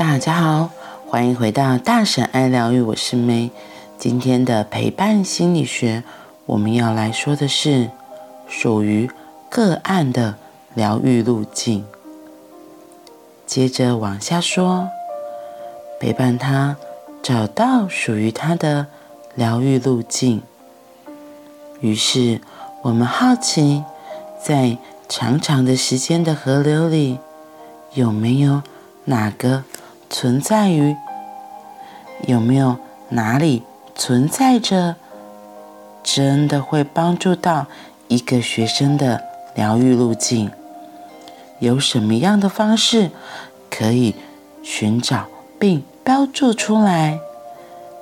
大家好，欢迎回到大婶爱疗愈，我是梅。今天的陪伴心理学，我们要来说的是属于个案的疗愈路径。接着往下说，陪伴他找到属于他的疗愈路径。于是我们好奇，在长长的时间的河流里，有没有哪个？存在于有没有哪里存在着真的会帮助到一个学生的疗愈路径？有什么样的方式可以寻找并标注出来？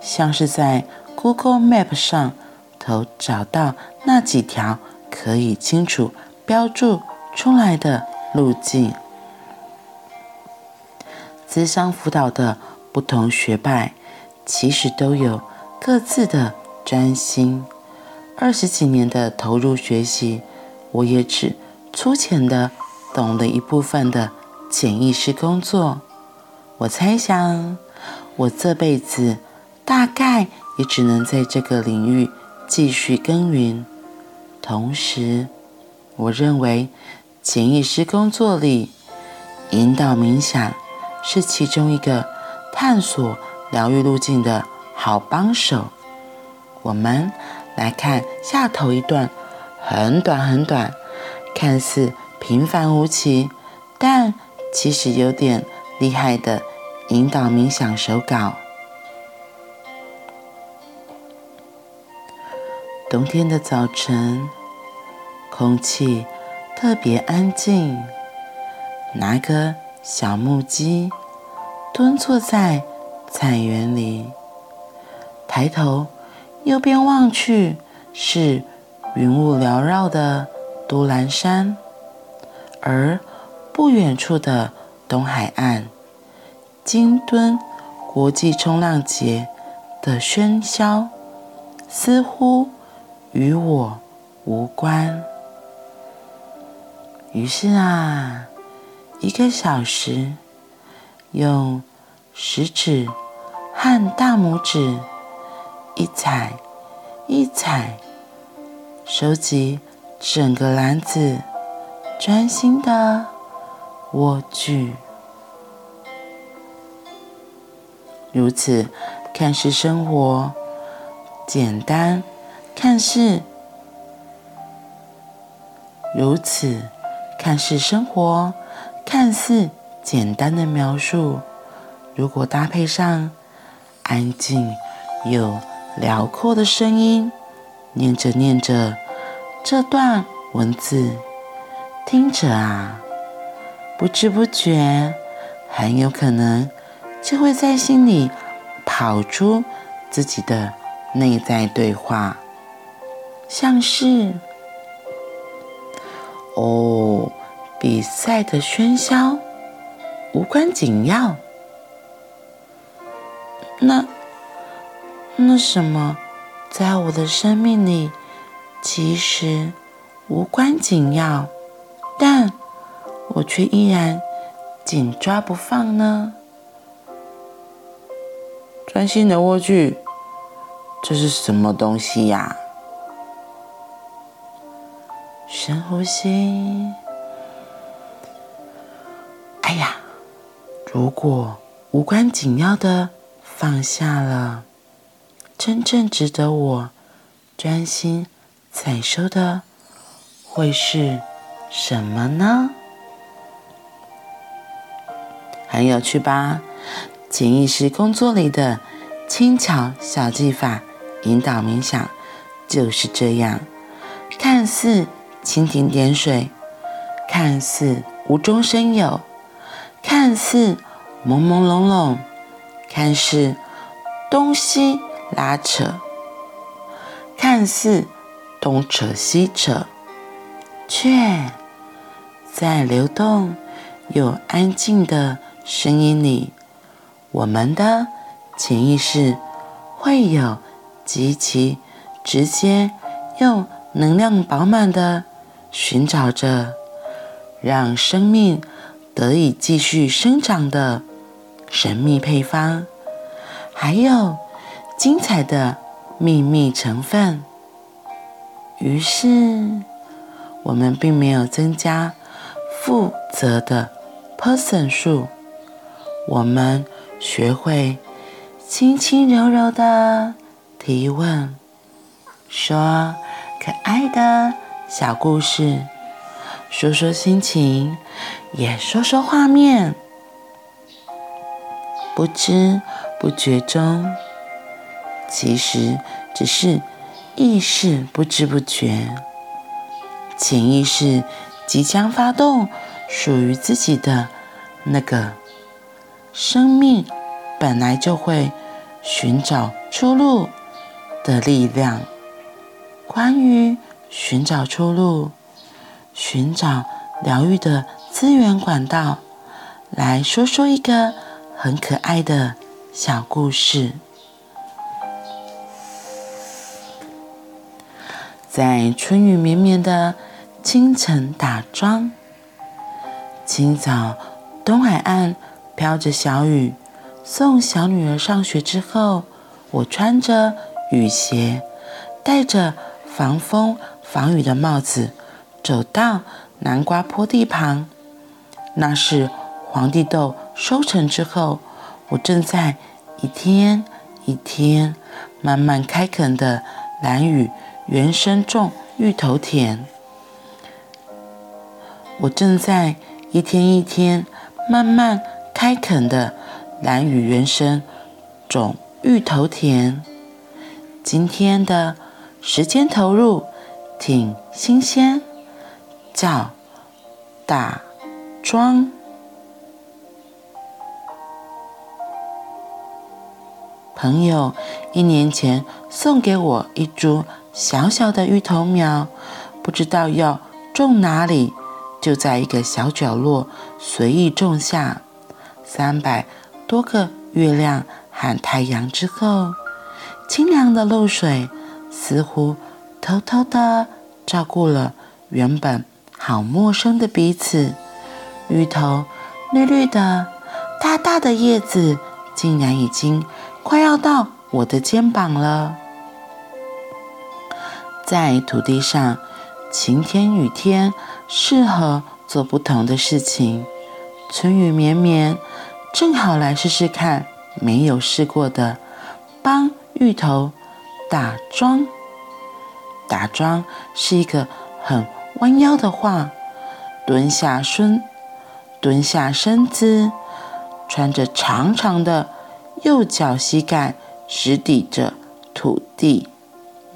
像是在 Google Map 上头找到那几条可以清楚标注出来的路径。咨商辅导的不同学派，其实都有各自的专心。二十几年的投入学习，我也只粗浅的懂了一部分的潜意识工作。我猜想，我这辈子大概也只能在这个领域继续耕耘。同时，我认为潜意识工作里引导冥想。是其中一个探索疗愈路径的好帮手。我们来看下头一段，很短很短，看似平凡无奇，但其实有点厉害的引导冥想手稿。冬天的早晨，空气特别安静，拿个小木屐。蹲坐在菜园里，抬头右边望去，是云雾缭绕的都兰山，而不远处的东海岸，金墩国际冲浪节的喧嚣，似乎与我无关。于是啊，一个小时。用食指和大拇指一踩一踩，收集整个篮子，专心的卧具。如此看似生活简单，看似如此看似生活看似。简单的描述，如果搭配上安静又辽阔的声音，念着念着这段文字，听着啊，不知不觉，很有可能就会在心里跑出自己的内在对话，像是哦，比赛的喧嚣。无关紧要，那那什么，在我的生命里其实无关紧要，但我却依然紧抓不放呢？专心的握具，这是什么东西呀？深呼吸。哎呀！如果无关紧要的放下了，真正值得我专心采收的会是什么呢？很有趣吧？潜意识工作里的轻巧小技法，引导冥想就是这样，看似蜻蜓点水，看似无中生有。看似朦朦胧胧，看似东西拉扯，看似东扯西扯，却在流动又安静的声音里，我们的潜意识会有极其直接又能量饱满的寻找着，让生命。得以继续生长的神秘配方，还有精彩的秘密成分。于是，我们并没有增加负责的 person 数，我们学会轻轻柔柔的提问，说可爱的小故事，说说心情，也说说画面，不知不觉中，其实只是。意识不知不觉，潜意识即将发动，属于自己的那个生命本来就会寻找出路的力量。关于寻找出路、寻找疗愈的资源管道，来说说一个很可爱的小故事。在春雨绵绵的清晨打桩，清早东海岸飘着小雨。送小女儿上学之后，我穿着雨鞋，戴着防风防雨的帽子，走到南瓜坡地旁。那是皇帝豆收成之后，我正在一天一天慢慢开垦的兰屿。原生种芋头田，我正在一天一天慢慢开垦的兰屿原生种芋头田。今天的时间投入挺新鲜，叫打桩。朋友一年前送给我一株。小小的芋头苗，不知道要种哪里，就在一个小角落随意种下。三百多个月亮和太阳之后，清凉的露水似乎偷偷的照顾了原本好陌生的彼此。芋头绿绿的，大大的叶子竟然已经快要到我的肩膀了。在土地上，晴天雨天适合做不同的事情。春雨绵绵，正好来试试看没有试过的，帮芋头打桩。打桩是一个很弯腰的话，蹲下身，蹲下身子，穿着长长的右脚膝盖直抵着土地。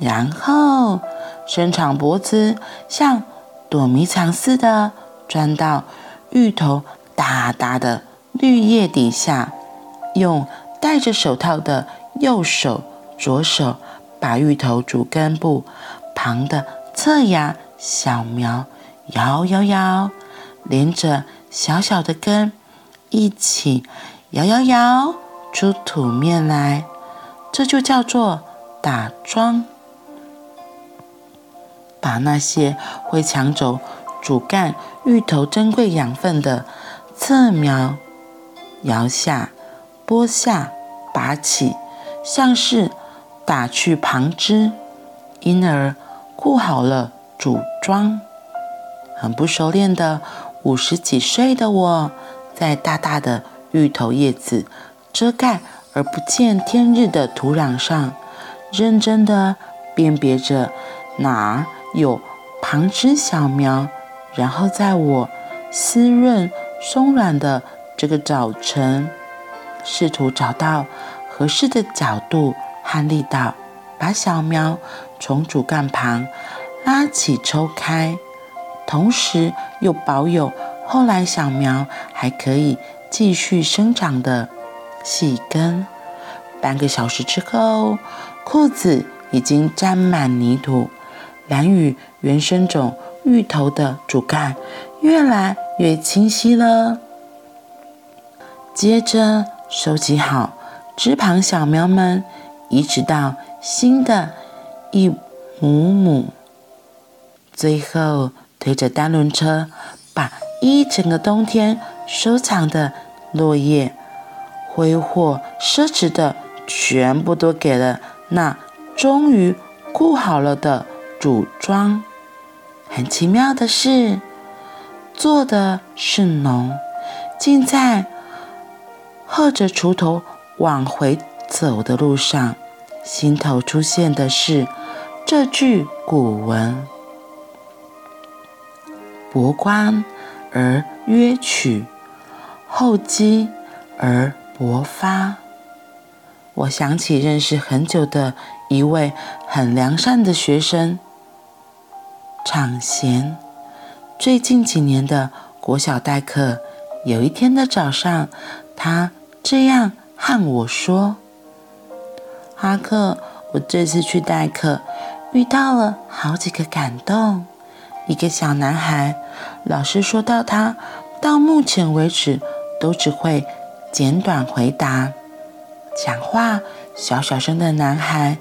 然后伸长脖子，像躲迷藏似的钻到芋头大大的绿叶底下，用戴着手套的右手、左手把芋头主根部旁的侧芽小苗摇摇摇，连着小小的根一起摇摇摇出土面来，这就叫做打桩。把那些会抢走主干芋头珍贵养分的侧苗摇下、剥下、拔起，像是打去旁枝，因而顾好了组装。很不熟练的五十几岁的我，在大大的芋头叶子遮盖而不见天日的土壤上，认真的辨别着哪儿。有旁枝小苗，然后在我湿润松软的这个早晨，试图找到合适的角度和力道，把小苗从主干旁拉起抽开，同时又保有后来小苗还可以继续生长的细根。半个小时之后，裤子已经沾满泥土。兰屿原生种芋头的主干越来越清晰了。接着收集好枝旁小苗们，移植到新的一亩亩。最后推着单轮车，把一整个冬天收藏的落叶、挥霍奢侈的全部都给了那终于顾好了的主庄。很奇妙的是，做的是农，竟在贺着锄头往回走的路上，心头出现的是这句古文：“博观而约取，厚积而薄发。”我想起认识很久的一位很良善的学生，场贤。最近几年的国小代课，有一天的早上，他这样和我说：“哈克，我这次去代课，遇到了好几个感动。一个小男孩，老师说到他到目前为止都只会简短回答。”讲话小小声的男孩，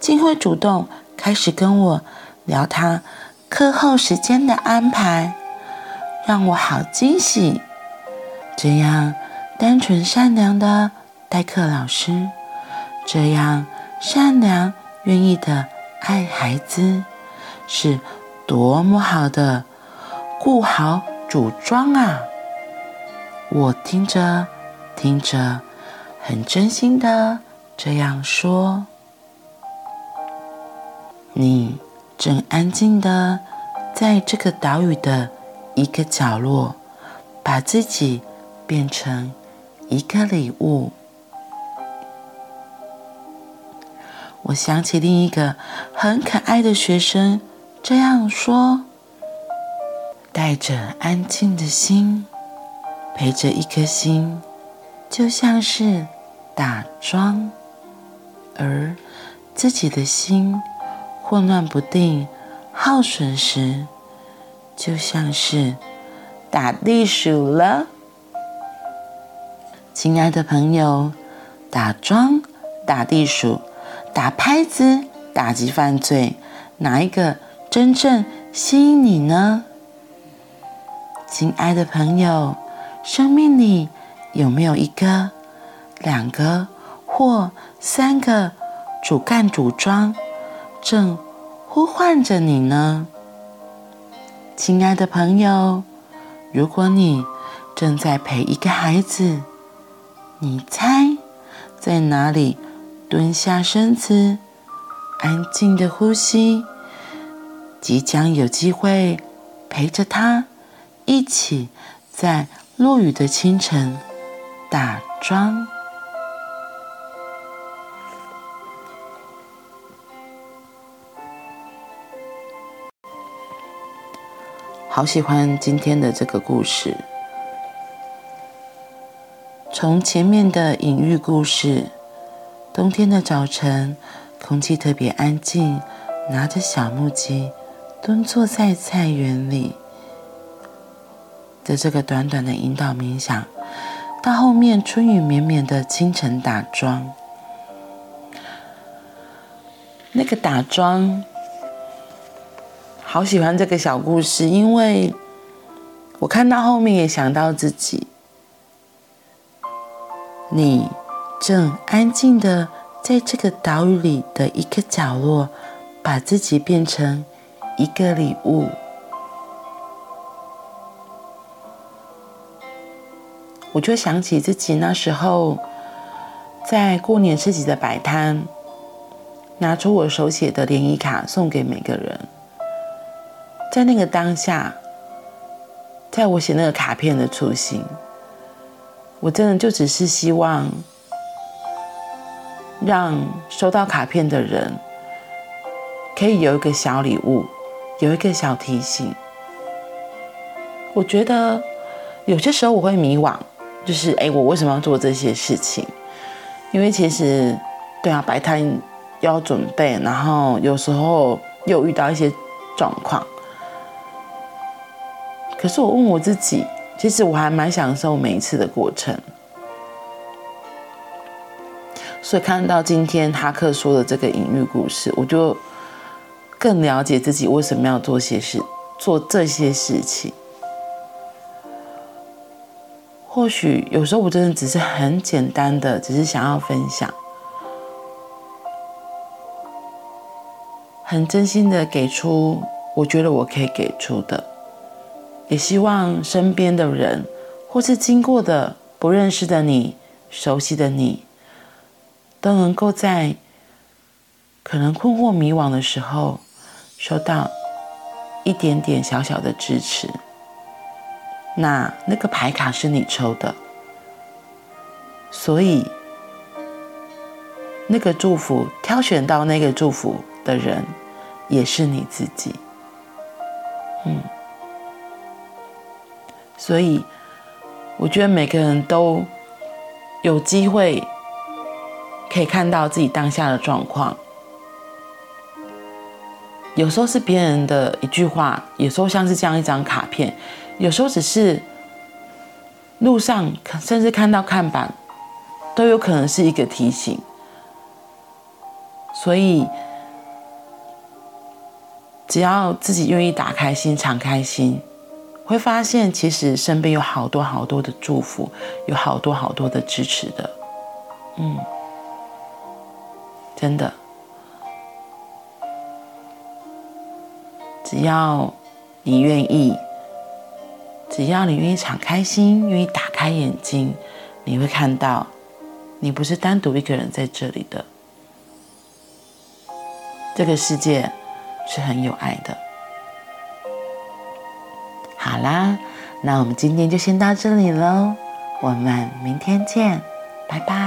竟会主动开始跟我聊他课后时间的安排，让我好惊喜。这样单纯善良的代课老师，这样善良愿意的爱孩子，是多么好的顾好组装啊！我听着听着。很真心的这样说，你正安静的在这个岛屿的一个角落，把自己变成一个礼物。我想起另一个很可爱的学生这样说：带着安静的心，陪着一颗心，就像是。打桩，而自己的心混乱不定、耗损时，就像是打地鼠了。亲爱的朋友，打桩、打地鼠、打拍子、打击犯罪，哪一个真正吸引你呢？亲爱的朋友，生命里有没有一个？两个或三个主干主庄正呼唤着你呢，亲爱的朋友。如果你正在陪一个孩子，你猜在哪里蹲下身子，安静的呼吸，即将有机会陪着他一起在落雨的清晨打桩。好喜欢今天的这个故事。从前面的隐喻故事，冬天的早晨，空气特别安静，拿着小木屐，蹲坐在菜园里的这个短短的引导冥想，到后面春雨绵绵的清晨打桩，那个打桩。好喜欢这个小故事，因为我看到后面也想到自己。你正安静的在这个岛屿里的一个角落，把自己变成一个礼物。我就想起自己那时候在过年市集的摆摊，拿出我手写的联谊卡送给每个人。在那个当下，在我写那个卡片的初心，我真的就只是希望让收到卡片的人可以有一个小礼物，有一个小提醒。我觉得有些时候我会迷惘，就是哎，我为什么要做这些事情？因为其实，对啊，摆摊要准备，然后有时候又遇到一些状况。可是我问我自己，其实我还蛮享受每一次的过程。所以看到今天哈克说的这个隐喻故事，我就更了解自己为什么要做些事，做这些事情。或许有时候我真的只是很简单的，只是想要分享，很真心的给出我觉得我可以给出的，也希望身边的人或是经过的不认识的你、熟悉的你，都能够在可能困惑迷惘的时候，收到一点点小小的支持。那那个牌卡是你抽的，所以那个祝福挑选到那个祝福的人也是你自己，嗯，所以我觉得每个人都有机会可以看到自己当下的状况，有时候是别人的一句话，有时候像是这样一张卡片。有时候只是路上，甚至看到看板，都有可能是一个提醒。所以，只要自己愿意打开心、敞开心，会发现其实身边有好多好多的祝福，有好多好多的支持的。嗯，真的，只要你愿意。只要你愿意敞开心，愿意打开眼睛，你会看到，你不是单独一个人在这里的。这个世界是很有爱的。好啦，那我们今天就先到这里喽，我们明天见，拜拜。